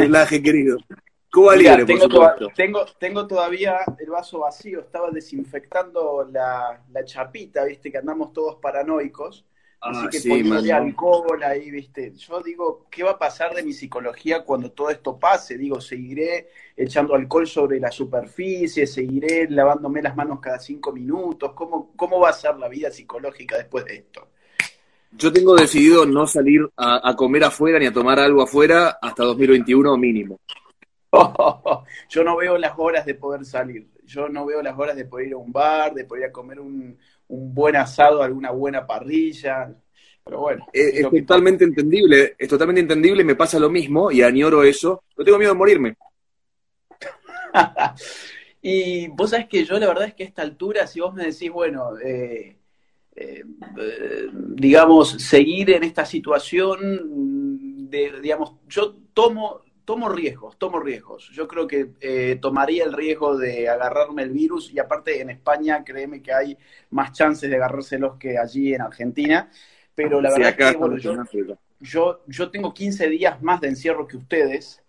Salud, Laje, querido. Cuba libre, tengo, por tengo, tengo, todavía el vaso vacío, estaba desinfectando la, la chapita, viste, que andamos todos paranoicos. Así ah, que sí, alcohol ahí, viste. Yo digo, ¿qué va a pasar de mi psicología cuando todo esto pase? Digo, seguiré echando alcohol sobre la superficie, seguiré lavándome las manos cada cinco minutos. ¿Cómo, cómo va a ser la vida psicológica después de esto? Yo tengo decidido no salir a, comer afuera ni a tomar algo afuera hasta 2021 mínimo. yo no veo las horas de poder salir. Yo no veo las horas de poder ir a un bar, de poder ir a comer un, un buen asado, alguna buena parrilla. Pero bueno. Es, totalmente entendible, es totalmente entendible, me pasa lo mismo y añoro eso. No tengo miedo de morirme. y vos sabés que yo la verdad es que a esta altura, si vos me decís, bueno, eh, eh, digamos, seguir en esta situación, de, digamos, yo tomo tomo riesgos, tomo riesgos. Yo creo que eh, tomaría el riesgo de agarrarme el virus y aparte en España, créeme que hay más chances de agarrárselos que allí en Argentina. Pero la verdad es que bueno, yo, yo, tengo 15 días más de encierro que ustedes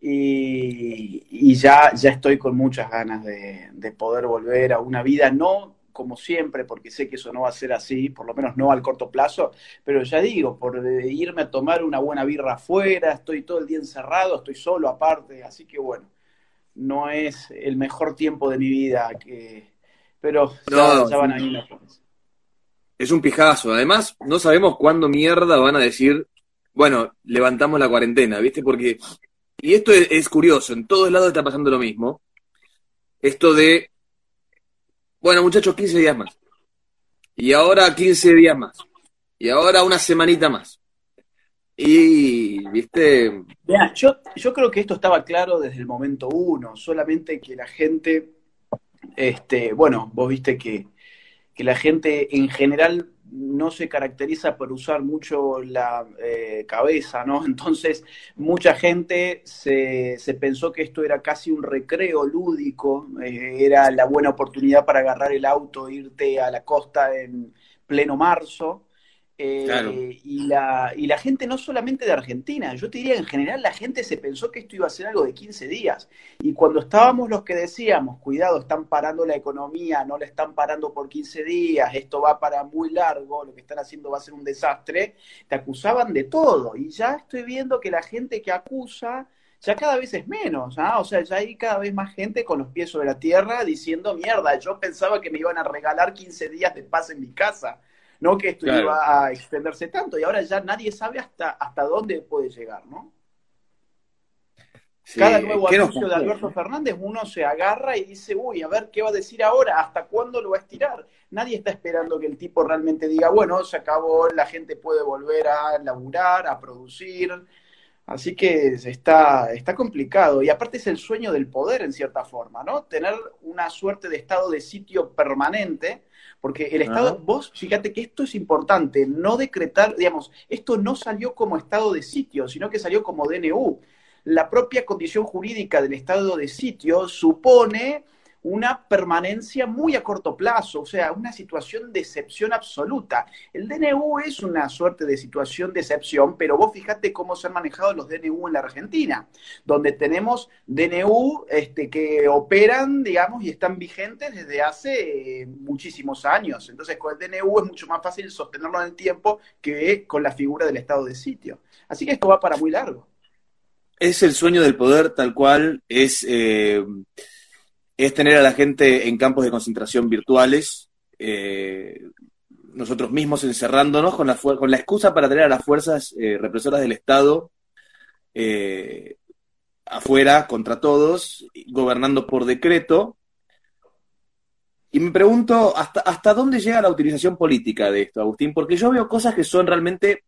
y, ya, ya estoy con muchas ganas de, de poder volver a una vida no como siempre, porque sé que eso no va a ser así, por lo menos no al corto plazo, pero ya digo, por irme a tomar una buena birra afuera, estoy todo el día encerrado, estoy solo aparte, así que bueno, no es el mejor tiempo de mi vida, que, pero ya, van a ir Es un pijazo, además no sabemos cuándo mierda van a decir, bueno, levantamos la cuarentena, ¿viste? Porque, y esto es, es curioso, en todos lados está pasando lo mismo, esto de bueno, muchachos, 15 días más. Y ahora 15 días más. Y ahora una semanita más. Y, viste. yo, yo creo que esto estaba claro desde el momento uno, solamente que la gente, este, bueno, vos viste que, que la gente en general no se caracteriza por usar mucho la eh, cabeza, ¿no? Entonces, mucha gente se, se, pensó que esto era casi un recreo lúdico, eh, era la buena oportunidad para agarrar el auto, e irte a la costa en pleno marzo, eh, y, la, y la gente no solamente de Argentina, yo te diría en general la gente se pensó que esto iba a ser algo de 15 días. Y cuando estábamos los que decíamos, cuidado, están parando la economía, no la están parando por 15 días, esto va para muy largo, lo que están haciendo va a ser un desastre, te acusaban de todo. Y ya estoy viendo que la gente que acusa ya cada vez es menos, ¿ah? o sea, ya hay cada vez más gente con los pies sobre la tierra diciendo, mierda, yo pensaba que me iban a regalar 15 días de paz en mi casa no que esto iba a extenderse tanto y ahora ya nadie sabe hasta, hasta dónde puede llegar, ¿no? Cada nuevo anuncio de Alberto Fernández uno se agarra y dice, uy, a ver qué va a decir ahora, hasta cuándo lo va a estirar. Nadie está esperando que el tipo realmente diga, bueno, se acabó, la gente puede volver a laburar, a producir. Así que está, está complicado. Y aparte es el sueño del poder, en cierta forma, ¿no? Tener una suerte de estado de sitio permanente porque el Estado, vos fíjate que esto es importante, no decretar, digamos, esto no salió como estado de sitio, sino que salió como DNU. La propia condición jurídica del estado de sitio supone una permanencia muy a corto plazo, o sea, una situación de excepción absoluta. El DNU es una suerte de situación de excepción, pero vos fíjate cómo se han manejado los DNU en la Argentina, donde tenemos DNU este, que operan, digamos, y están vigentes desde hace eh, muchísimos años. Entonces, con el DNU es mucho más fácil sostenerlo en el tiempo que con la figura del estado de sitio. Así que esto va para muy largo. Es el sueño del poder tal cual, es... Eh, es tener a la gente en campos de concentración virtuales, eh, nosotros mismos encerrándonos con la, con la excusa para tener a las fuerzas eh, represoras del Estado eh, afuera contra todos, gobernando por decreto. Y me pregunto hasta, hasta dónde llega la utilización política de esto, Agustín, porque yo veo cosas que son realmente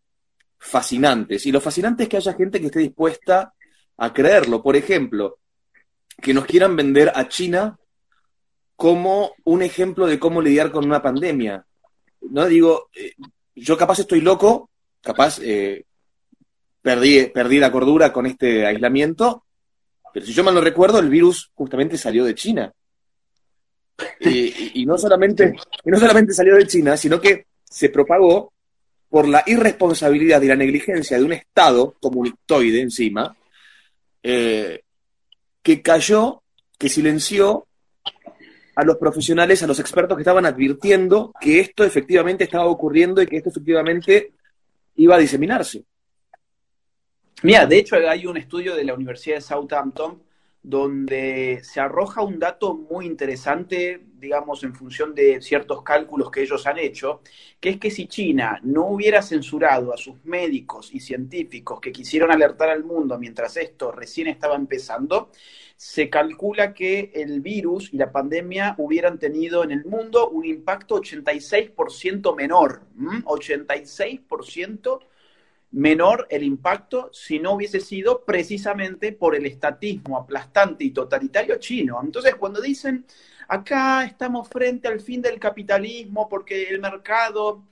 fascinantes. Y lo fascinante es que haya gente que esté dispuesta a creerlo. Por ejemplo, que nos quieran vender a China como un ejemplo de cómo lidiar con una pandemia. No digo, eh, yo capaz estoy loco, capaz eh, perdí, perdí la cordura con este aislamiento, pero si yo mal no recuerdo, el virus justamente salió de China. Y, no solamente, y no solamente salió de China, sino que se propagó por la irresponsabilidad y la negligencia de un Estado comunitoide encima, eh, que cayó, que silenció a los profesionales, a los expertos que estaban advirtiendo que esto efectivamente estaba ocurriendo y que esto efectivamente iba a diseminarse. Mira, de hecho hay un estudio de la Universidad de Southampton donde se arroja un dato muy interesante, digamos, en función de ciertos cálculos que ellos han hecho, que es que si China no hubiera censurado a sus médicos y científicos que quisieron alertar al mundo mientras esto recién estaba empezando, se calcula que el virus y la pandemia hubieran tenido en el mundo un impacto 86% menor, 86% menor el impacto si no hubiese sido precisamente por el estatismo aplastante y totalitario chino. Entonces, cuando dicen, acá estamos frente al fin del capitalismo porque el mercado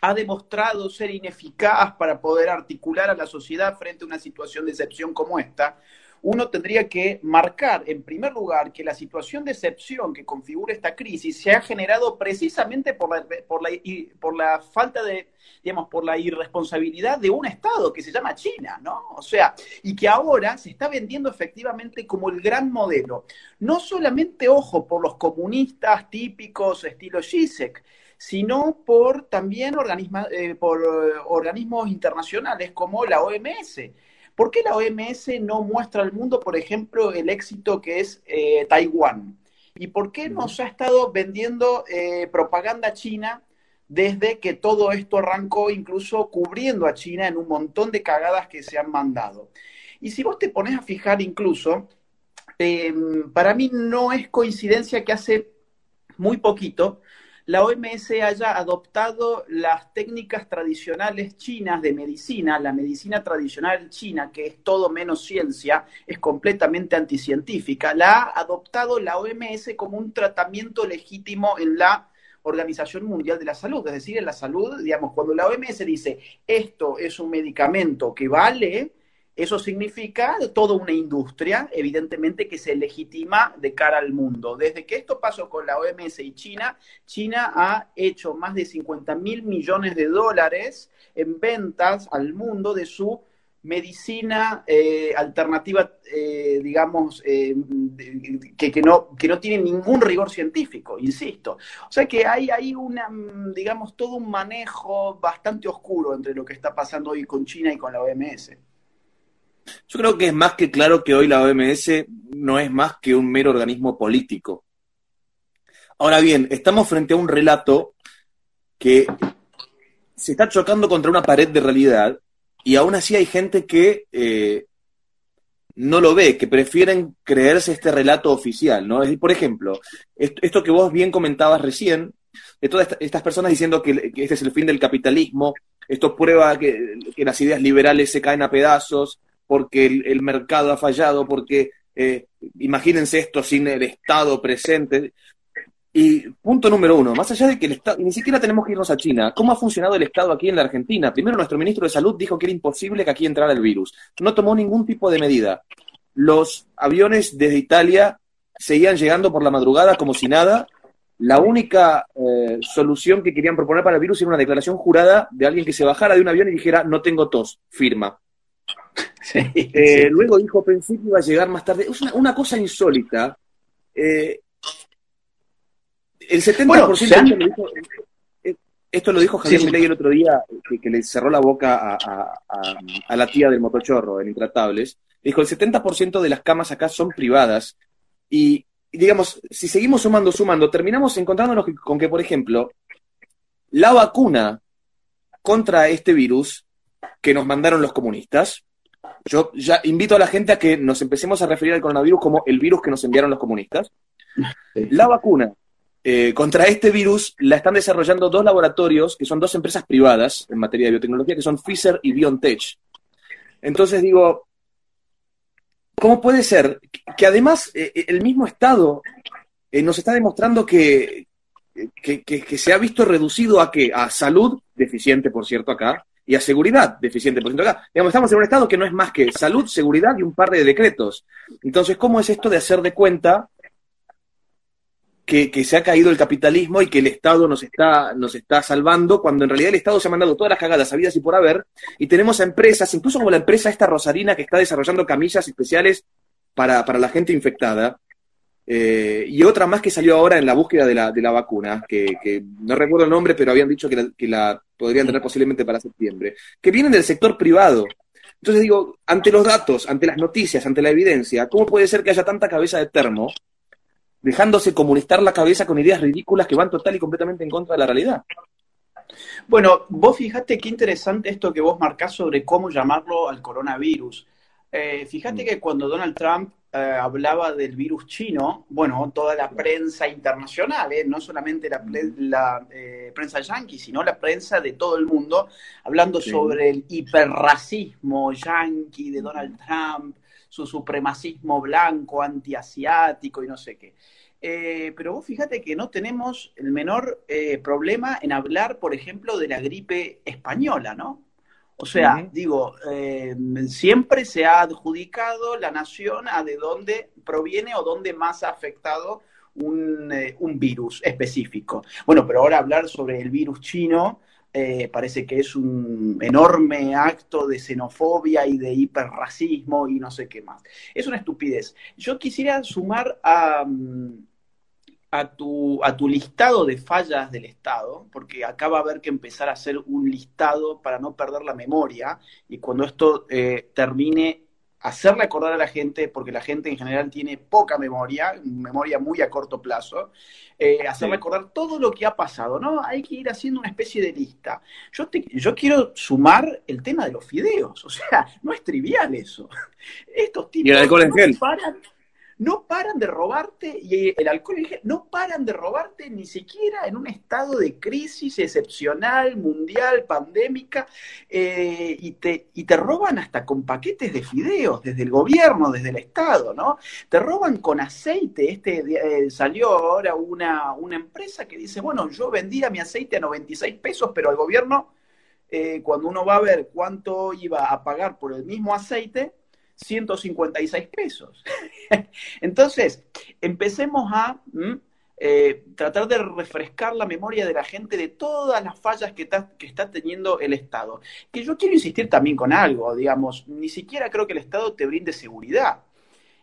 ha demostrado ser ineficaz para poder articular a la sociedad frente a una situación de excepción como esta, uno tendría que marcar, en primer lugar, que la situación de excepción que configura esta crisis se ha generado precisamente por la, por la, por la falta de, digamos, por la irresponsabilidad de un Estado que se llama China, ¿no? O sea, y que ahora se está vendiendo efectivamente como el gran modelo. No solamente, ojo, por los comunistas típicos estilo Zizek, sino por también eh, por eh, organismos internacionales como la OMS ¿Por qué la OMS no muestra al mundo, por ejemplo, el éxito que es eh, Taiwán? ¿Y por qué nos ha estado vendiendo eh, propaganda china desde que todo esto arrancó, incluso cubriendo a China en un montón de cagadas que se han mandado? Y si vos te pones a fijar incluso, em, para mí no es coincidencia que hace muy poquito la OMS haya adoptado las técnicas tradicionales chinas de medicina, la medicina tradicional china, que es todo menos ciencia, es completamente anticientífica, la ha adoptado la OMS como un tratamiento legítimo en la Organización Mundial de la Salud. Es decir, en la salud, digamos, cuando la OMS dice esto es un medicamento que vale, eso significa toda una industria, evidentemente, que se legitima de cara al mundo. Desde que esto pasó con la OMS y China, China ha hecho más de 50 mil millones de dólares en ventas al mundo de su medicina eh, alternativa, eh, digamos, eh, que, no, tiene ningún rigor científico, insisto. O sea que hay, hay una, digamos, todo un manejo bastante oscuro entre lo que está pasando hoy con China y con la OMS. Yo creo que es más que claro que hoy la OMS no es más que un mero organismo político. Ahora bien, estamos frente a un relato que se está chocando contra una pared de realidad y aún así hay gente que eh, no lo ve, que prefieren creerse este relato oficial, ¿no? Es por ejemplo, esto, que vos bien comentabas recién, de todas estas personas diciendo que, este es el fin del capitalismo, esto prueba que, las ideas liberales se caen a pedazos, porque el, mercado ha fallado, porque eh, imagínense esto sin el Estado presente. Y punto número uno, más allá de que el Estado, ni siquiera tenemos que irnos a China, ¿cómo ha funcionado el Estado aquí en la Argentina? Primero, nuestro ministro de Salud dijo que era imposible que aquí entrara el virus. No tomó ningún tipo de medida. Los aviones desde Italia seguían llegando por la madrugada como si nada. La única eh, solución que querían proponer para el virus era una declaración jurada de alguien que se bajara de un avión y dijera, no tengo tos, firma. Eh, luego dijo, pensé que iba a llegar más tarde. Es una, cosa insólita. Eh, el 70% eh, esto lo dijo Javier Milei el otro día, que, le cerró la boca a, la tía del motochorro en Intratables. Dijo, el 70% de las camas acá son privadas. Y, digamos, si seguimos sumando, sumando, terminamos encontrándonos con que, por ejemplo, la vacuna contra este virus que nos mandaron los comunistas, yo ya invito a la gente a que nos empecemos a referir al coronavirus como el virus que nos enviaron los comunistas. La vacuna eh, contra este virus la están desarrollando dos laboratorios, que son dos empresas privadas en materia de biotecnología, que son Pfizer y BioNTech. Entonces digo, ¿cómo puede ser que además eh, el mismo Estado eh, nos está demostrando que, que, se ha visto reducido a que a salud, deficiente por cierto acá, y a seguridad deficiente. Por ejemplo, acá, digamos, estamos en un estado que no es más que salud, seguridad y un par de decretos. Entonces, ¿cómo es esto de hacer de cuenta que, se ha caído el capitalismo y que el Estado nos está, nos está salvando, cuando en realidad el Estado se ha mandado todas las cagadas habidas y por haber, y tenemos a empresas, incluso como la empresa esta rosarina que está desarrollando camillas especiales para, la gente infectada, eh, y otra más que salió ahora en la búsqueda de la, de la vacuna, que, no recuerdo el nombre, pero habían dicho que la, que la podrían tener posiblemente para septiembre, que vienen del sector privado. Entonces digo, ante los datos, ante las noticias, ante la evidencia, ¿cómo puede ser que haya tanta cabeza de termo dejándose comunicar la cabeza con ideas ridículas que van total y completamente en contra de la realidad. Bueno, vos fijate qué interesante esto que vos marcás sobre cómo llamarlo al coronavirus. Eh, fíjate mm. que cuando Donald Trump eh, hablaba del virus chino, bueno, toda la prensa internacional, eh, no solamente la, prensa yanqui, sino la prensa de todo el mundo, hablando sobre el hiperracismo yanqui de Donald Trump, su supremacismo blanco, antiasiático y no sé qué. Eh, pero vos fíjate que no tenemos el menor eh, problema en hablar, por ejemplo, de la gripe española, ¿no? O sea, digo, eh, siempre se ha adjudicado la nación a de dónde proviene o dónde más ha afectado un, un virus específico. Bueno, pero ahora hablar sobre el virus chino, eh, parece que es un enorme acto de xenofobia y de hiperracismo y no sé qué más. Es una estupidez. Yo quisiera sumar a, mm, a, tu, a tu listado de fallas del Estado, porque acá va a haber que empezar a hacer un listado para no perder la memoria y cuando esto eh, termine hacerle acordar a la gente, porque la gente en general tiene poca memoria, memoria muy a corto plazo, eh, hacerle acordar todo lo que ha pasado, ¿no? Hay que ir haciendo una especie de lista. Yo, yo quiero sumar el tema de los fideos, o sea, no es trivial eso. Estos tipos... Y el alcohol en gel no paran de robarte, y el alcohol no paran de robarte ni siquiera en un estado de crisis excepcional, mundial, pandémica, eh, y, te, y te roban hasta con paquetes de fideos, desde el gobierno, desde el Estado, ¿no? Te roban con aceite, este eh, salió ahora una, una empresa que dice, bueno, yo vendía mi aceite a 96 pesos, pero al gobierno... Eh, cuando uno va a ver cuánto iba a pagar por el mismo aceite, 156 pesos. Entonces, empecemos a eh, tratar de refrescar la memoria de la gente de todas las fallas que está, que está teniendo el Estado. Que yo quiero insistir también con algo, digamos, ni siquiera creo que el Estado te brinde seguridad.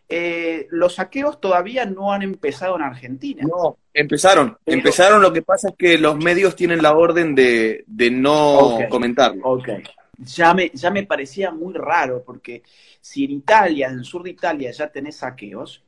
Eh, los saqueos todavía no han empezado en Argentina. No, empezaron. empezaron, lo que pasa es que los medios tienen la orden de, no comentarlo. Ok. Ya me, ya me parecía muy raro, porque si en Italia, en el sur de Italia, ya tenés saqueos,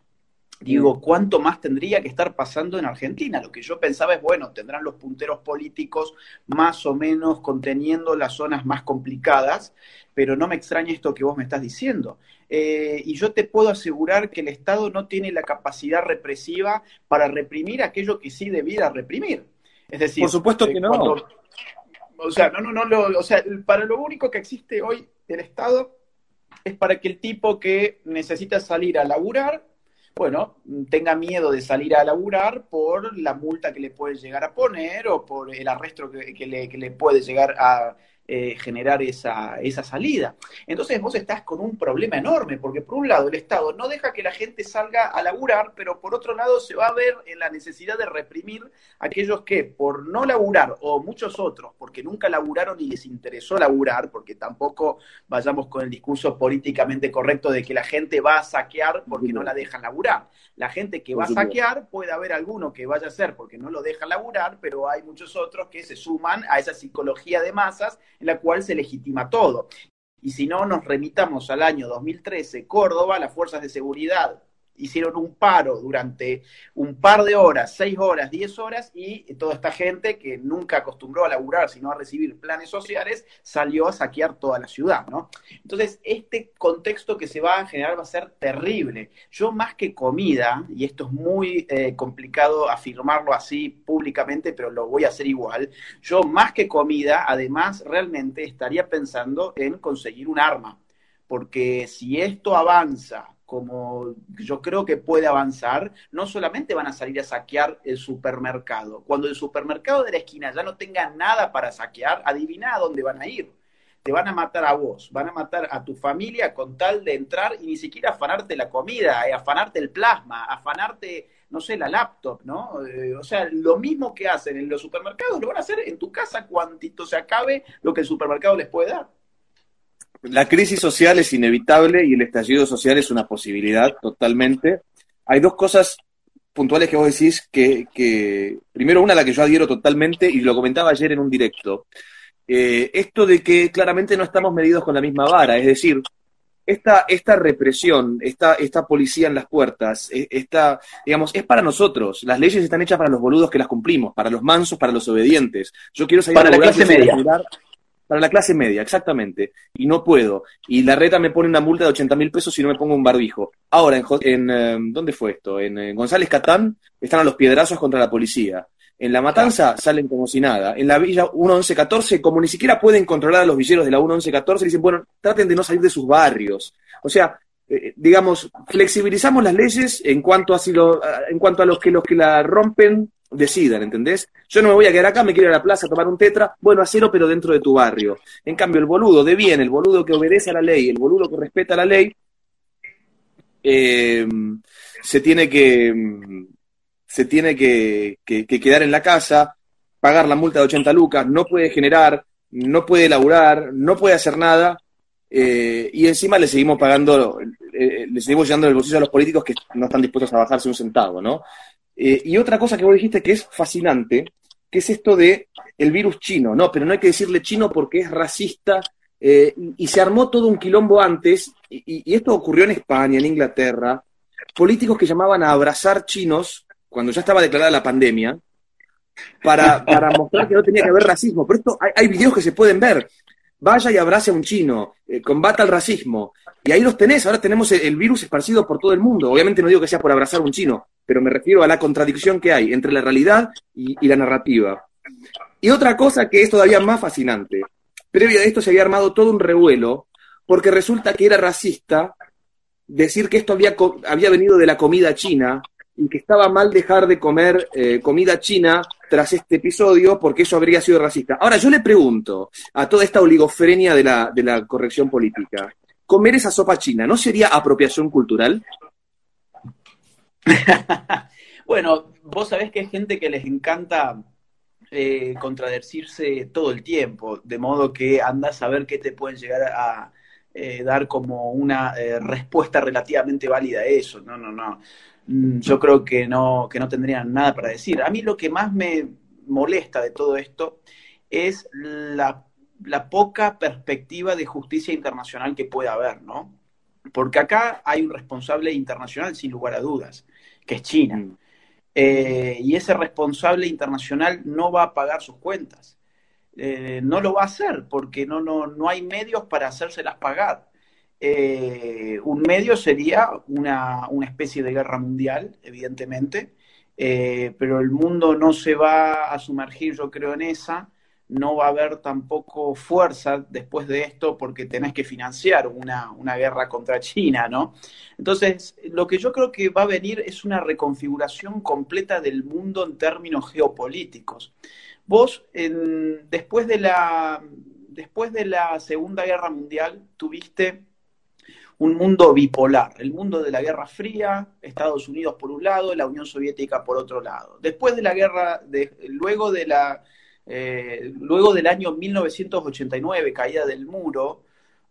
digo, ¿cuánto más tendría que estar pasando en Argentina? Lo que yo pensaba es, bueno, tendrán los punteros políticos más o menos conteniendo las zonas más complicadas, pero no me extraña esto que vos me estás diciendo. Eh, y yo te puedo asegurar que el Estado no tiene la capacidad represiva para reprimir aquello que sí debiera reprimir. Es decir, por supuesto que no. o sea, no, no, no, o sea, para lo único que existe hoy el Estado es para que el tipo que necesita salir a laburar, bueno, tenga miedo de salir a laburar por la multa que le puede llegar a poner o por el arresto que, le, que le puede llegar a, eh, generar esa, esa salida. Entonces vos estás con un problema enorme, porque por un lado el Estado no deja que la gente salga a laburar, pero por otro lado se va a ver en la necesidad de reprimir a aquellos que por no laburar, o muchos otros, porque nunca laburaron y les interesó laburar, porque tampoco vayamos con el discurso políticamente correcto de que la gente va a saquear porque no la dejan laburar. La gente que va a saquear, puede haber alguno que vaya a ser porque no lo deja laburar, pero hay muchos otros que se suman a esa psicología de masas en la cual se legitima todo. Y si no nos remitamos al año 2013, Córdoba, las fuerzas de seguridad hicieron un paro durante un par de horas, seis horas, diez horas, y toda esta gente que nunca acostumbró a laburar, sino a recibir planes sociales, salió a saquear toda la ciudad, ¿no? Entonces, este contexto que se va a generar va a ser terrible. Yo más que comida, y esto es muy eh, complicado afirmarlo así públicamente, pero lo voy a hacer igual, yo más que comida, además, realmente estaría pensando en conseguir un arma, porque si esto avanza, como yo creo que puede avanzar, no solamente van a salir a saquear el supermercado. Cuando el supermercado de la esquina ya no tenga nada para saquear, adivina a dónde van a ir. Te van a matar a vos, van a matar a tu familia con tal de entrar y ni siquiera afanarte la comida, eh, afanarte el plasma, afanarte no sé, la laptop, ¿no? Eh, o sea, lo mismo que hacen en los supermercados lo van a hacer en tu casa cuantito se acabe lo que el supermercado les puede dar. La crisis social es inevitable y el estallido social es una posibilidad totalmente. Hay dos cosas puntuales que vos decís que, primero una a la que yo adhiero totalmente y lo comentaba ayer en un directo. Eh, esto de que claramente no estamos medidos con la misma vara, es decir, esta, esta represión, esta, esta policía en las puertas, e, esta, digamos, es para nosotros. Las leyes están hechas para los boludos que las cumplimos, para los mansos, para los obedientes. Yo quiero salir para la clase media. Para la clase media, exactamente. Y no puedo. Y la reta me pone una multa de 80 mil pesos si no me pongo un barbijo. Ahora, en, en em, ¿dónde fue esto? En, González Catán están a los piedrazos contra la policía. En La Matanza salen como si nada. En la Villa 1114, como ni siquiera pueden controlar a los villeros de la 1114, dicen, bueno, traten de no salir de sus barrios. O sea, eh, digamos, flexibilizamos las leyes en cuanto a, si lo, en cuanto a los que los que la rompen decidan, ¿entendés? Yo no me voy a quedar acá, me quiero ir a la plaza a tomar un tetra, bueno, hacelo pero dentro de tu barrio. En cambio, el boludo de bien, el boludo que obedece a la ley, el boludo que respeta la ley, eh, se tiene que se tiene que, quedar en la casa, pagar la multa de 80 lucas, no puede generar, no puede laburar, no puede hacer nada, eh, y encima le seguimos pagando, eh, le seguimos llenando el bolsillo a los políticos que no están dispuestos a bajarse un centavo, ¿no? Eh, y otra cosa que vos dijiste que es fascinante, que es esto de el virus chino, no, pero no hay que decirle chino porque es racista, y se armó todo un quilombo antes, y, esto ocurrió en España, en Inglaterra, políticos que llamaban a abrazar chinos cuando ya estaba declarada la pandemia, para, para mostrar que no tenía que haber racismo. Pero esto hay, hay videos que se pueden ver vaya y abrace a un chino, eh, combata el racismo. Y ahí los tenés, ahora tenemos el, virus esparcido por todo el mundo. Obviamente no digo que sea por abrazar a un chino, pero me refiero a la contradicción que hay entre la realidad y, la narrativa. Y otra cosa que es todavía más fascinante, previo a esto se había armado todo un revuelo, porque resulta que era racista decir que esto había, había venido de la comida china y que estaba mal dejar de comer eh, comida china tras este episodio porque eso habría sido racista. Ahora, yo le pregunto a toda esta oligofrenia de la, de la corrección política, ¿comer esa sopa china no sería apropiación cultural? bueno, vos sabés que hay gente que les encanta eh, contradecirse todo el tiempo, de modo que andas a ver qué te pueden llegar a eh, dar como una respuesta relativamente válida a eso. No, no, no. Mm, yo creo que no, que no tendrían nada para decir. A mí lo que más me molesta de todo esto es la, poca perspectiva de justicia internacional que puede haber, ¿no? Porque acá hay un responsable internacional, sin lugar a dudas, que es China. Mm. Eh, y ese responsable internacional no va a pagar sus cuentas. Eh, no lo va a hacer porque no, no, no hay medios para hacérselas pagar. Eh, un medio sería una, especie de guerra mundial, evidentemente, eh, pero el mundo no se va a sumergir, yo creo, en esa. No va a haber tampoco fuerza después de esto porque tenés que financiar una, una guerra contra China, ¿no? Entonces, lo que yo creo que va a venir es una reconfiguración completa del mundo en términos geopolíticos. Vos, después, de la, después de la Segunda Guerra Mundial, tuviste un mundo bipolar, el mundo de la Guerra Fría, Estados Unidos por un lado, la Unión Soviética por otro lado. Después de la guerra, luego, de la, eh, luego del año 1989, caída del muro,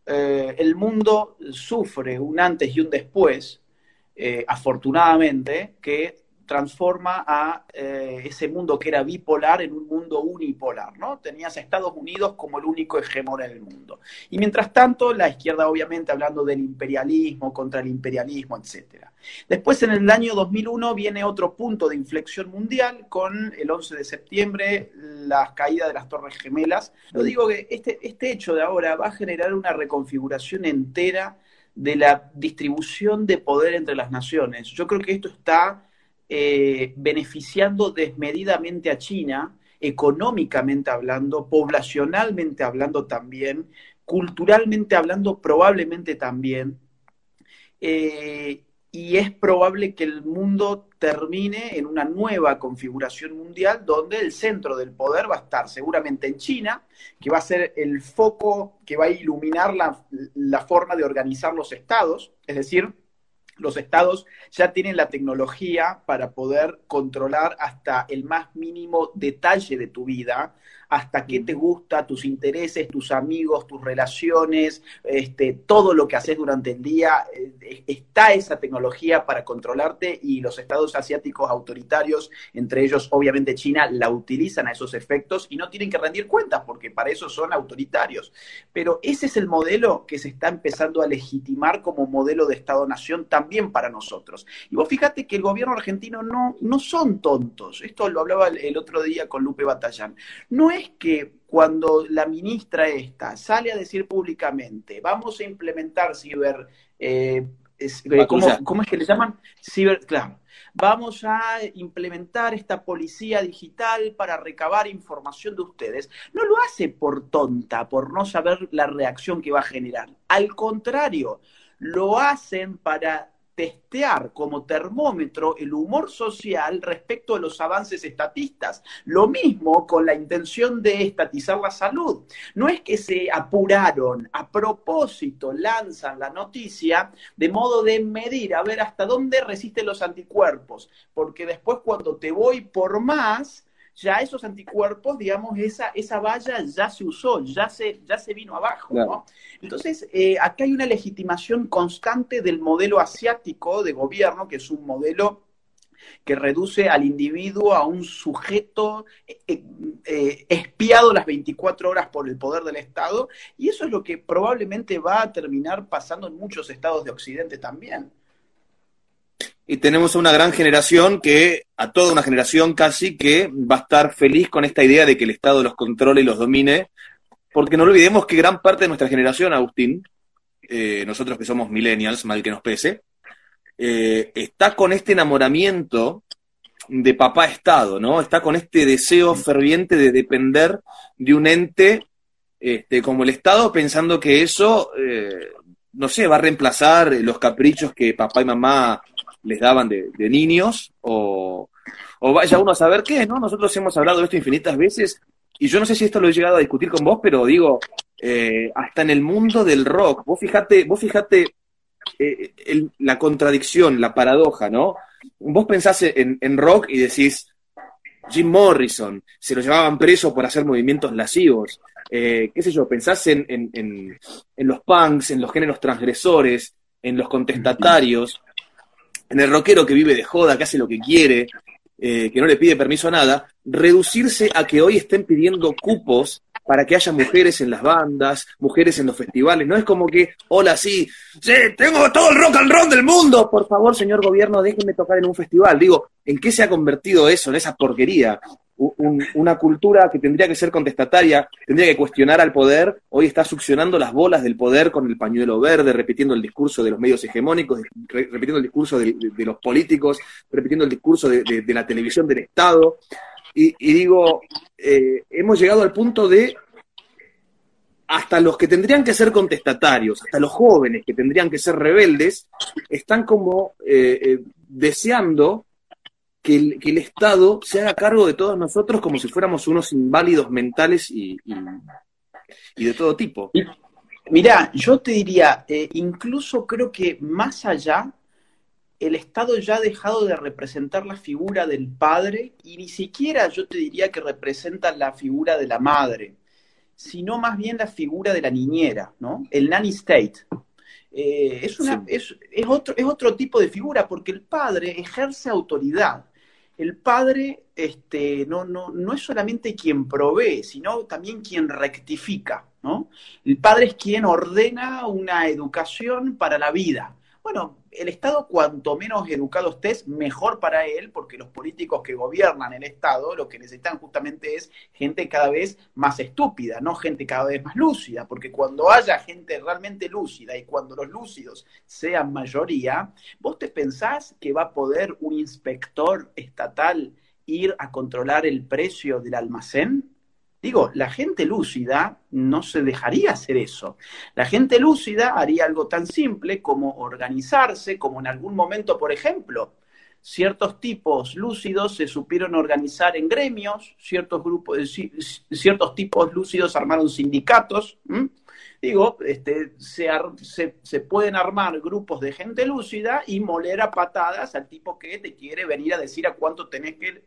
eh, el mundo sufre un antes y un después, eh, afortunadamente, que transforma a eh, ese mundo que era bipolar en un mundo unipolar, ¿no? Tenías a Estados Unidos como el único hegemón en el mundo. Y mientras tanto, la izquierda, obviamente, hablando del imperialismo, contra el imperialismo, etc. Después, en el año 2001, viene otro punto de inflexión mundial con el 11 de septiembre, la caída de las Torres Gemelas. Lo digo que este, este hecho de ahora va a generar una reconfiguración entera de la distribución de poder entre las naciones. Yo creo que esto está eh, beneficiando desmedidamente a China, económicamente hablando, poblacionalmente hablando también, culturalmente hablando probablemente también. Eh, y es probable que el mundo termine en una nueva configuración mundial donde el centro del poder va a estar seguramente en China, que va a ser el foco que va a iluminar la, la forma de organizar los estados, es decir, los estados ya tienen la tecnología para poder controlar hasta el más mínimo detalle de tu vida, hasta qué te gusta, tus intereses, tus amigos, tus relaciones, este, todo lo que haces durante el día. Eh, está esa tecnología para controlarte y los estados asiáticos autoritarios, entre ellos obviamente China, la utilizan a esos efectos y no tienen que rendir cuentas porque para eso son autoritarios. Pero ese es el modelo que se está empezando a legitimar como modelo de Estado-Nación también para nosotros. Y vos fíjate que el gobierno argentino no, no son tontos. Esto lo hablaba el, otro día con Lupe Batallán. No es que cuando la ministra esta sale a decir públicamente, vamos a implementar ciber... Eh, eh, ¿cómo, es que le llaman? Ciber, claro. Vamos a implementar esta policía digital para recabar información de ustedes. No lo hace por tonta, por no saber la reacción que va a generar. Al contrario, lo hacen para testear como termómetro el humor social respecto a los avances estatistas. Lo mismo con la intención de estatizar la salud. No es que se apuraron, a propósito lanzan la noticia de modo de medir, a ver hasta dónde resisten los anticuerpos, porque después cuando te voy por más, ya esos anticuerpos, digamos, esa, esa valla ya se usó, ya se, ya se vino abajo. ¿no? Entonces, eh, acá hay una legitimación constante del modelo asiático de gobierno, que es un modelo que reduce al individuo a un sujeto eh, eh, espiado las 24 horas por el poder del Estado, y eso es lo que probablemente va a terminar pasando en muchos estados de Occidente también y tenemos a una gran generación que, a toda una generación casi, que va a estar feliz con esta idea de que el Estado los controle y los domine, porque no olvidemos que gran parte de nuestra generación, Agustín, eh, nosotros que somos millennials, mal que nos pese, eh, está con este enamoramiento de papá Estado, ¿no? Está con este deseo ferviente de depender de un ente este, como el Estado, pensando que eso, eh, no sé, va a reemplazar los caprichos que papá y mamá les daban de, niños, o, vaya uno a saber qué, ¿no? Nosotros hemos hablado de esto infinitas veces, y yo no sé si esto lo he llegado a discutir con vos, pero digo, eh, hasta en el mundo del rock, vos fijate, vos fijate eh, la contradicción, la paradoja, ¿no? Vos pensás en, rock y decís, Jim Morrison, se lo llevaban preso por hacer movimientos lascivos. Eh, qué sé yo, pensás en, en, los punks, en los géneros transgresores, en los contestatarios, en el rockero que vive de joda, que hace lo que quiere, eh, que no le pide permiso a nada, reducirse a que hoy estén pidiendo cupos para que haya mujeres en las bandas, mujeres en los festivales. No es como que, hola, sí, sí, tengo todo el rock and roll del mundo. Por favor, señor gobierno, déjenme tocar en un festival. Digo, ¿en qué se ha convertido eso, en esa porquería? Una cultura que tendría que ser contestataria, tendría que cuestionar al poder, hoy está succionando las bolas del poder con el pañuelo verde, repitiendo el discurso de los medios hegemónicos, repitiendo el discurso de, los políticos, repitiendo el discurso de, la televisión del Estado. Y, digo, eh, hemos llegado al punto de hasta los que tendrían que ser contestatarios, hasta los jóvenes que tendrían que ser rebeldes, están como eh, eh, deseando que el, Estado se haga cargo de todos nosotros como si fuéramos unos inválidos mentales y, de todo tipo. Mirá, yo te diría, eh, incluso creo que más allá, el Estado ya ha dejado de representar la figura del padre y ni siquiera yo te diría que representa la figura de la madre, sino más bien la figura de la niñera, ¿no? El nanny state. Eh, es, una, es, es, otro, es otro tipo de figura porque el padre ejerce autoridad el padre este, no, no, no es solamente quien provee, sino también quien rectifica, ¿no? El padre es quien ordena una educación para la vida. Bueno, el Estado cuanto menos educado estés, mejor para él, porque los políticos que gobiernan el Estado lo que necesitan justamente es gente cada vez más estúpida, no gente cada vez más lúcida, porque cuando haya gente realmente lúcida y cuando los lúcidos sean mayoría, ¿vos te pensás que va a poder un inspector estatal ir a controlar el precio del almacén? Digo, la gente lúcida no se dejaría hacer eso. La gente lúcida haría algo tan simple como organizarse, como en algún momento, por ejemplo, ciertos tipos lúcidos se supieron organizar en gremios, ciertos grupos, ciertos tipos lúcidos armaron sindicatos. digo, este, se, se, pueden armar grupos de gente lúcida y moler a patadas al tipo que te quiere venir a decir a cuánto tenés que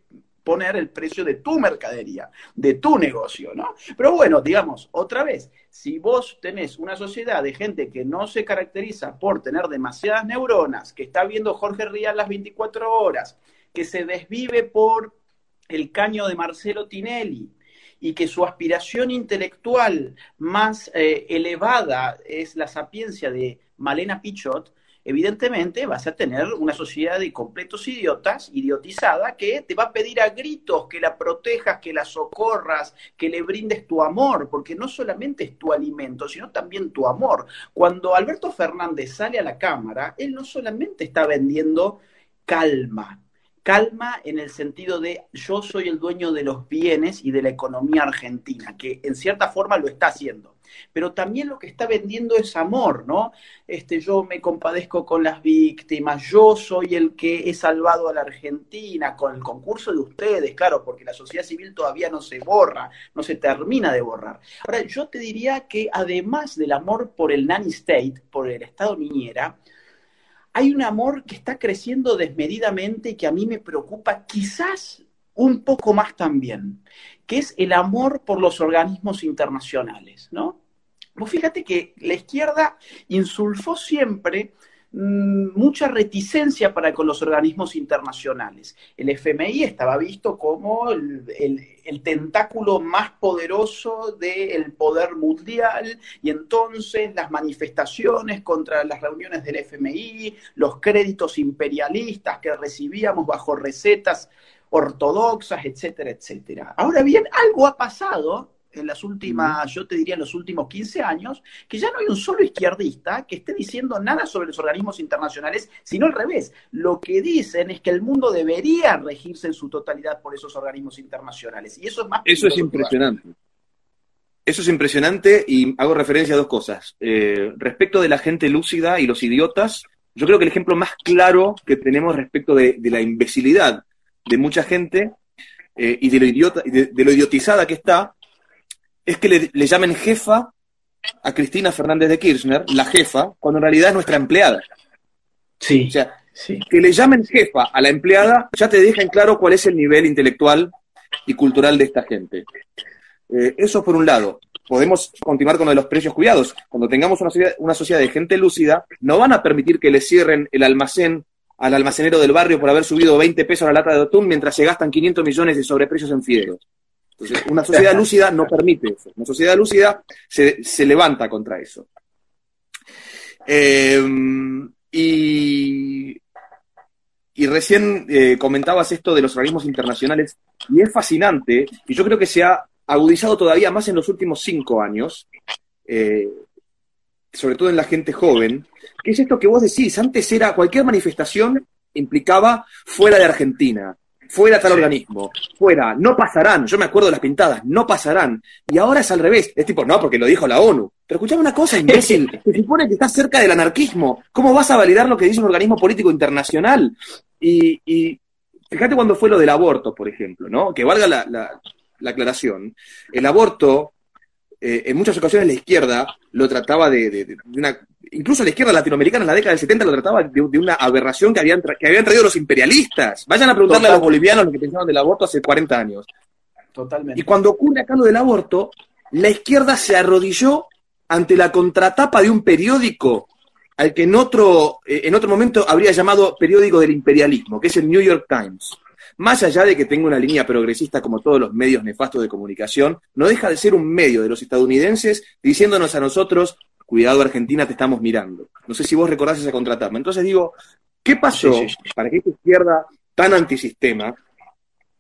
poner el precio de tu mercadería, de tu negocio, ¿no? Pero bueno, digamos, otra vez, si vos tenés una sociedad de gente que no se caracteriza por tener demasiadas neuronas, que está viendo Jorge Rial las 24 horas, que se desvive por el caño de Marcelo Tinelli, y que su aspiración intelectual más eh, elevada es la sapiencia de Malena Pichot, evidentemente vas a tener una sociedad de completos idiotas, idiotizada, que te va a pedir a gritos que la protejas, que la socorras, que le brindes tu amor, porque no solamente es tu alimento, sino también tu amor. Cuando Alberto Fernández sale a la Cámara, él no solamente está vendiendo calma, calma en el sentido de yo soy el dueño de los bienes y de la economía argentina, que en cierta forma lo está haciendo. Pero también lo que está vendiendo es amor, ¿no? Este, yo me compadezco con las víctimas, yo soy el que he salvado a la Argentina con el concurso de ustedes, claro, porque la sociedad civil todavía no se borra, no se termina de borrar. Ahora, yo te diría que además del amor por el nanny state, por el Estado niñera, hay un amor que está creciendo desmedidamente y que a mí me preocupa quizás un poco más también, que es el amor por los organismos internacionales, ¿no? Pues fíjate que la izquierda insulfó siempre mucha reticencia para con los organismos internacionales. El FMI estaba visto como el, tentáculo más poderoso del poder mundial y entonces las manifestaciones contra las reuniones del FMI, los créditos imperialistas que recibíamos bajo recetas ortodoxas, etcétera, etcétera. Ahora bien, algo ha pasado en las últimas, yo te diría en los últimos 15 años, que ya no hay un solo izquierdista que esté diciendo nada sobre los organismos internacionales, sino al revés. Lo que dicen es que el mundo debería regirse en su totalidad por esos organismos internacionales. Y eso es más... Eso es impresionante. Eso es impresionante y hago referencia a dos cosas. Eh, respecto de la gente lúcida y los idiotas, yo creo que el ejemplo más claro que tenemos respecto de, la imbecilidad de mucha gente eh, y de lo, idiota, de lo idiotizada que está es que le, llamen jefa a Cristina Fernández de Kirchner, la jefa, cuando en realidad es nuestra empleada. Sí. O sea, que le llamen jefa a la empleada ya te deja en claro cuál es el nivel intelectual y cultural de esta gente. Eh, eso por un lado. Podemos continuar con lo de los precios cuidados. Cuando tengamos una sociedad, una sociedad de gente lúcida, no van a permitir que le cierren el almacén al almacenero del barrio por haber subido 20 pesos a la lata de atún mientras se gastan 500 millones de sobreprecios en fideos. Entonces, una sociedad lúcida no permite eso. Una sociedad lúcida se, levanta contra eso. Eh, y, recién eh, comentabas esto de los organismos internacionales, y es fascinante, y yo creo que se ha agudizado todavía más en los últimos cinco años, eh, sobre todo en la gente joven, que es esto que vos decís, antes era cualquier manifestación implicaba fuera de Argentina, fuera tal organismo, fuera, no pasarán, yo me acuerdo de las pintadas, no pasarán. Y ahora es al revés, es tipo, no, porque lo dijo la ONU. Pero escuchame una cosa, imbécil, se supone que estás cerca del anarquismo, ¿cómo vas a validar lo que dice un organismo político internacional? Y, y fíjate cuando fue lo del aborto, por ejemplo, ¿no? Que valga la, la, aclaración. El aborto, eh, en muchas ocasiones la izquierda lo trataba de, de, de una incluso la izquierda latinoamericana en la década del 70 lo trataba de, una aberración que habían, que habían traído los imperialistas. Vayan a preguntarle a los bolivianos lo que pensaban del aborto hace 40 años. Totalmente. Y cuando ocurre acá lo del aborto, la izquierda se arrodilló ante la contratapa de un periódico al que en otro, eh, en otro momento habría llamado periódico del imperialismo, que es el New York Times. Más allá de que tenga una línea progresista como todos los medios nefastos de comunicación, no deja de ser un medio de los estadounidenses diciéndonos a nosotros, cuidado Argentina, te estamos mirando. No sé si vos recordás esa contratapa. Entonces digo, ¿qué pasó para que esta izquierda tan antisistema,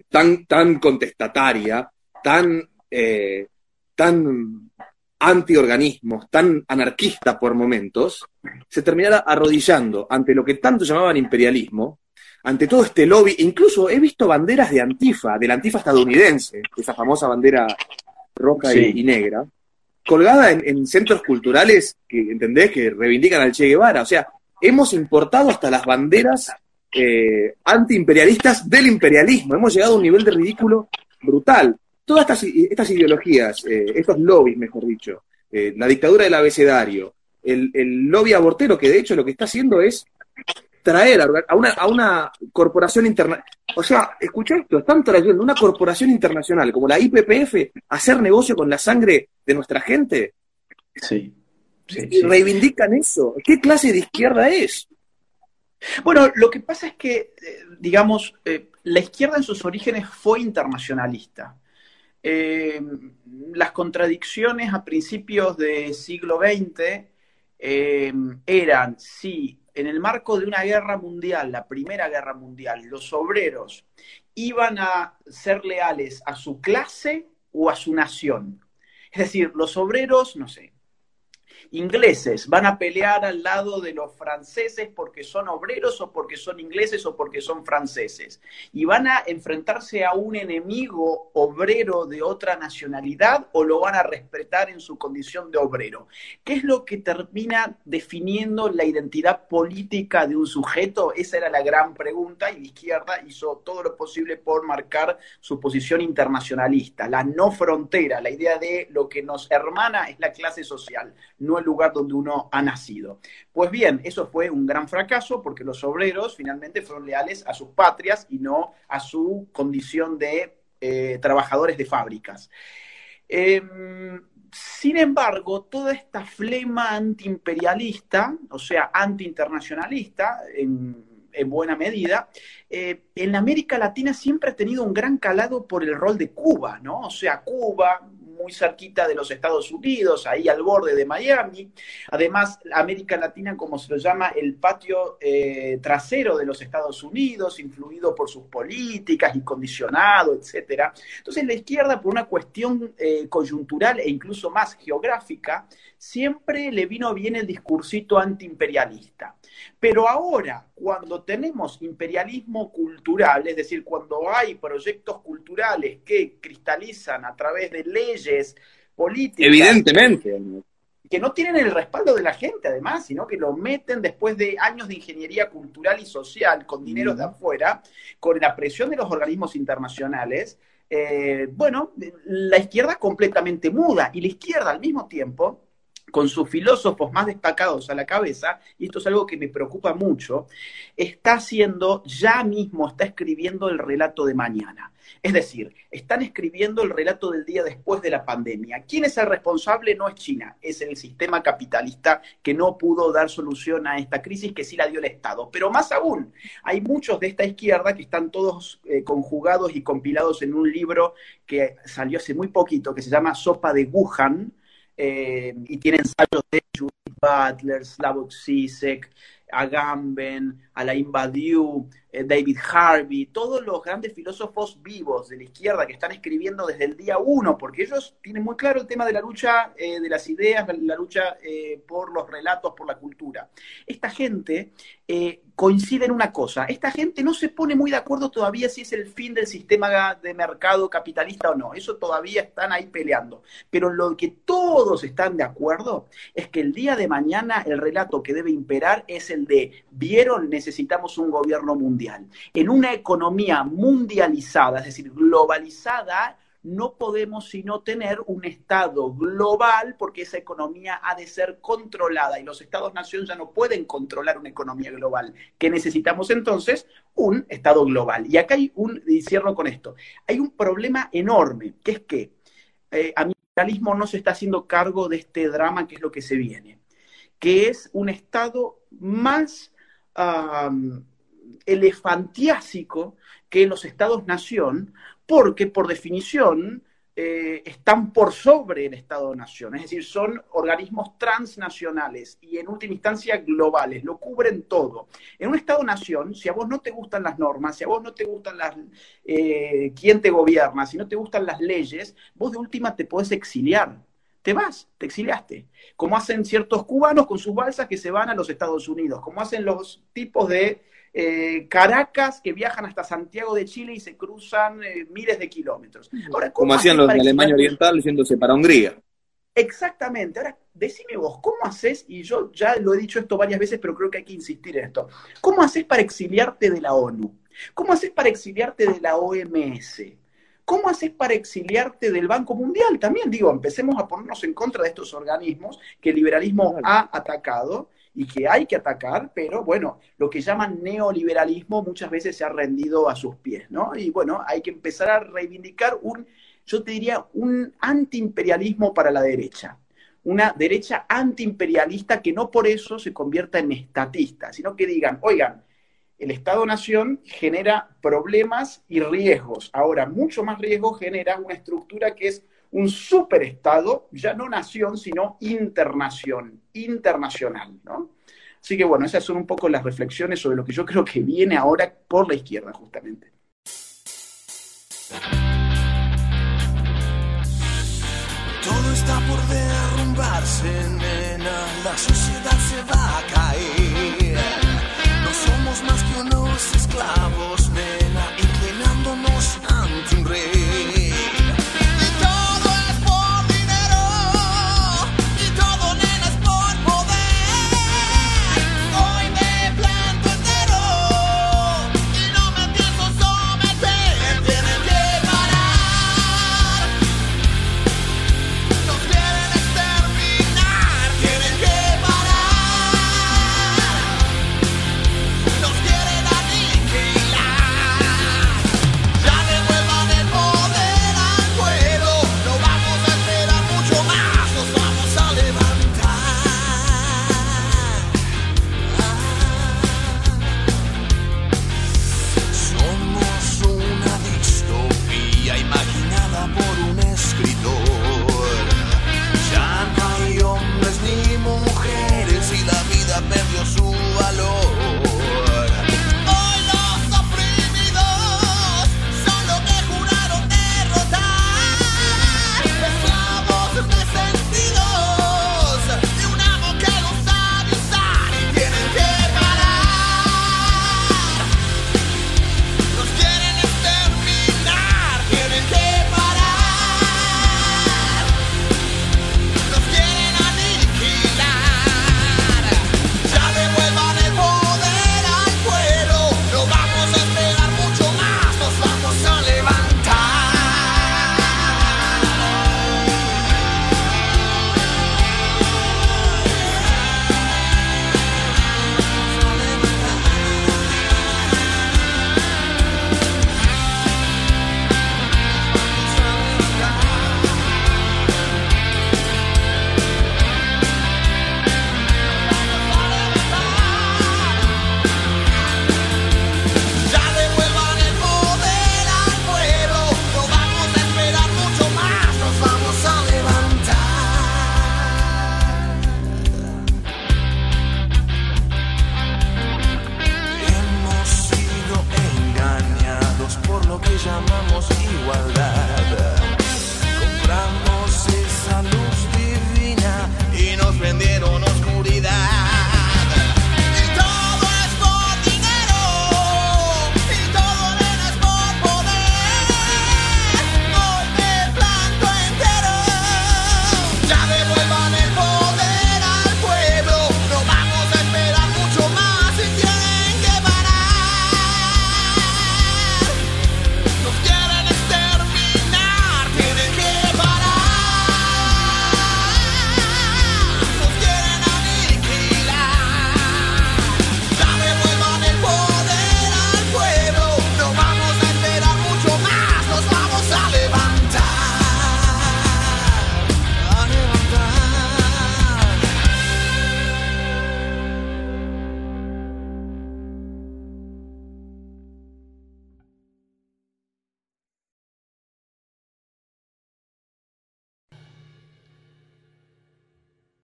tan, tan contestataria, tan, eh, tan antiorganismos, tan anarquista por momentos, se terminara arrodillando ante lo que tanto llamaban imperialismo, ante todo este lobby, incluso he visto banderas de Antifa, de la Antifa estadounidense, esa famosa bandera roja y, negra, colgada en, centros culturales que, ¿entendés?, que reivindican al Che Guevara. O sea, hemos importado hasta las banderas eh, antiimperialistas del imperialismo. Hemos llegado a un nivel de ridículo brutal. Todas estas, ideologías, eh, estos lobbies, mejor dicho, eh, la dictadura del abecedario, el, el lobby abortero, que de hecho lo que está haciendo es traer a una, a una corporación internacional. O sea, escucha esto, están trayendo una corporación internacional como la IPPF a hacer negocio con la sangre de nuestra gente. Sí. y reivindican eso. ¿Qué clase de izquierda es? Bueno, lo que pasa es que, eh, digamos, eh, la izquierda en sus orígenes fue internacionalista. Eh, las contradicciones a principios del siglo XX eran si en el marco de una guerra mundial, la primera guerra mundial, los obreros iban a ser leales a su clase o a su nación. Es decir, los obreros, no sé, ingleses van a pelear al lado de los franceses porque son obreros o porque son ingleses o porque son franceses. Y van a enfrentarse a un enemigo obrero de otra nacionalidad o lo van a respetar en su condición de obrero. ¿Qué es lo que termina definiendo la identidad política de un sujeto? Esa era la gran pregunta y la izquierda hizo todo lo posible por marcar su posición internacionalista, la no frontera, la idea de lo que nos hermana es la clase social, el lugar donde uno ha nacido. Pues bien, eso fue un gran fracaso porque los obreros finalmente fueron leales a sus patrias y no a su condición de eh, trabajadores de fábricas. Em, sin embargo, toda esta flema antiimperialista, o sea, antiinternacionalista, en, en buena medida, eh, en América Latina siempre ha tenido un gran calado por el rol de Cuba, ¿no? O sea, Cuba, muy cerquita de los Estados Unidos, ahí al borde de Miami. Además, América Latina, como se lo llama, el patio eh, trasero de los Estados Unidos, influido por sus políticas y condicionado, etcétera. Entonces, la izquierda, por una cuestión eh, coyuntural e incluso más geográfica, siempre le vino bien el discursito antiimperialista. Pero ahora, cuando tenemos imperialismo cultural, es decir, cuando hay proyectos culturales que cristalizan a través de leyes políticas. Evidentemente. Que no tienen el respaldo de la gente, además, sino que lo meten después de años de ingeniería cultural y social, con dinero de afuera, con la presión de los organismos internacionales. Eh, bueno, la izquierda completamente muda y la izquierda al mismo tiempo con sus filósofos más destacados a la cabeza, y esto es algo que me preocupa mucho, está haciendo, ya mismo está escribiendo el relato de mañana. Es decir, están escribiendo el relato del día después de la pandemia. ¿Quién es el responsable? No es China, es el sistema capitalista que no pudo dar solución a esta crisis que sí la dio el Estado. Pero más aún, hay muchos de esta izquierda que están todos eh, conjugados y compilados en un libro que salió hace muy poquito, que se llama Sopa de Wuhan, eh, y tiene ensayos de Judith Butler, Slavoj Zizek, Agamben, Alain Badiou, David Harvey, todos los grandes filósofos vivos de la izquierda que están escribiendo desde el día uno, porque ellos tienen muy claro el tema de la lucha eh, de las ideas, la lucha eh, por los relatos, por la cultura. Esta gente coincide en una cosa, esta gente no se pone muy de acuerdo todavía si es el fin del sistema de mercado capitalista o no, eso todavía están ahí peleando, pero lo que todos están de acuerdo es que el día de mañana el relato que debe imperar es el de, vieron, necesitamos un gobierno mundial en una economía mundializada, es decir, globalizada, no podemos sino tener un Estado global porque esa economía ha de ser controlada y los Estados-nación ya no pueden controlar una economía global. ¿Qué necesitamos entonces? Un Estado global. Y acá hay un, y con esto, hay un problema enorme, que es que eh, a mi no se está haciendo cargo de este drama que es lo que se viene, que es un Estado más elefantiásico que los estados-nación, porque por definición eh, están por sobre el Estado-nación, es decir, son organismos transnacionales y en última instancia globales, lo cubren todo. En un Estado-nación, si a vos no te gustan las normas, si a vos no te gustan las, eh, quién te gobierna, si no te gustan las leyes, vos de última te podés exiliar. Te vas, te exiliaste. Como hacen ciertos cubanos con sus balsas que se van a los Estados Unidos, como hacen los tipos de eh, Caracas que viajan hasta Santiago de Chile y se cruzan eh, miles de kilómetros. Ahora, Como hacían los de Alemania Oriental yéndose para Hungría. Exactamente. Ahora, decime vos, ¿cómo haces? Y yo ya lo he dicho esto varias veces, pero creo que hay que insistir en esto. ¿Cómo haces para exiliarte de la ONU? ¿Cómo haces para exiliarte de la OMS? ¿cómo haces para exiliarte del Banco Mundial? También digo, empecemos a ponernos en contra de estos organismos que el liberalismo ha atacado y que hay que atacar, pero bueno, lo que llaman neoliberalismo muchas veces se ha rendido a sus pies, ¿no? Y bueno, hay que empezar a reivindicar un, yo te diría, un antiimperialismo para la derecha una derecha antiimperialista que no por eso se convierta en estatista, sino que digan, oigan, el Estado-Nación genera problemas y riesgos. Ahora, mucho más riesgo genera una estructura que es un superestado, ya no nación, sino internación, internacional, ¿no? Así que bueno, esas son un poco las reflexiones sobre lo que yo creo que viene ahora por la izquierda, justamente. Todo está por derrumbarse, nena, la sociedad se va a caer. No somos más que unos esclavos